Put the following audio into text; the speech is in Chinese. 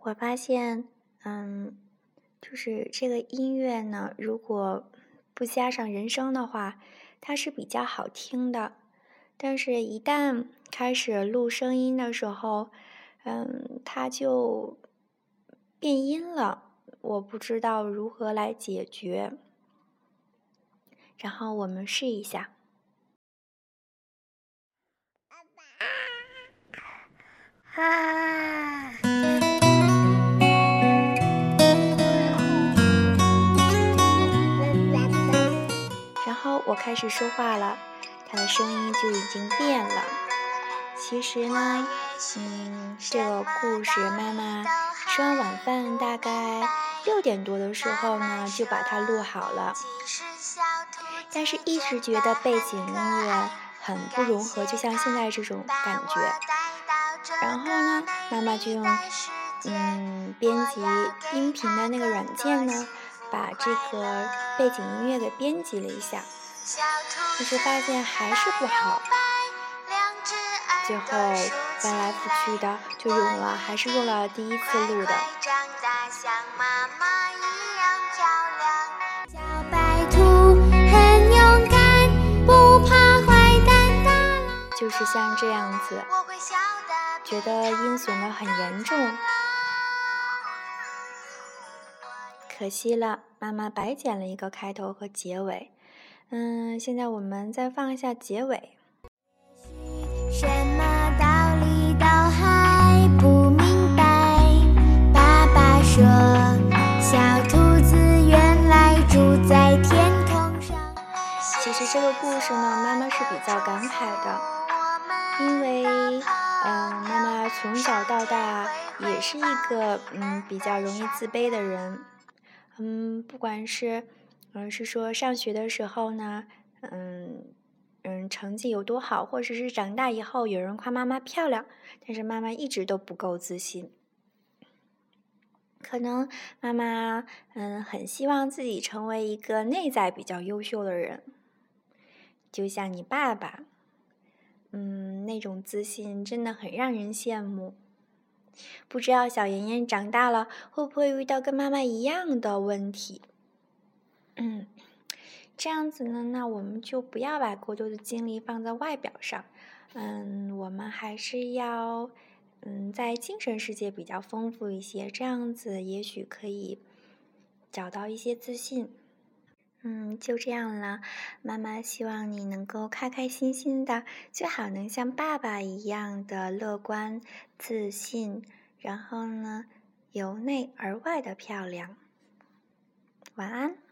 我发现，嗯，就是这个音乐呢，如果不加上人声的话，它是比较好听的。但是，一旦开始录声音的时候，嗯，它就变音了。我不知道如何来解决。然后我们试一下。啊！开始说话了，他的声音就已经变了。其实呢，嗯，这个故事妈妈吃完晚饭大概六点多的时候呢，就把它录好了。但是一直觉得背景音乐很不融合，就像现在这种感觉。然后呢，妈妈就用嗯编辑音频的那个软件呢，把这个背景音乐给编辑了一下，可是发现还是不好。最后翻来覆去的就用了，还是用了第一次录的。就是像这样子。觉得音损的很严重，可惜了，妈妈白剪了一个开头和结尾。嗯，现在我们再放一下结尾。什么道理都还不明白，爸爸说，小兔子原来住在天空上。其实这个故事呢，妈妈是比较感慨的，因为。嗯，妈妈从小到大也是一个嗯比较容易自卑的人，嗯，不管是而是说上学的时候呢，嗯嗯成绩有多好，或者是长大以后有人夸妈妈漂亮，但是妈妈一直都不够自信。可能妈妈嗯很希望自己成为一个内在比较优秀的人，就像你爸爸。嗯，那种自信真的很让人羡慕。不知道小妍妍长大了会不会遇到跟妈妈一样的问题？嗯，这样子呢，那我们就不要把过多的精力放在外表上。嗯，我们还是要嗯，在精神世界比较丰富一些，这样子也许可以找到一些自信。嗯，就这样了。妈妈希望你能够开开心心的，最好能像爸爸一样的乐观、自信，然后呢，由内而外的漂亮。晚安。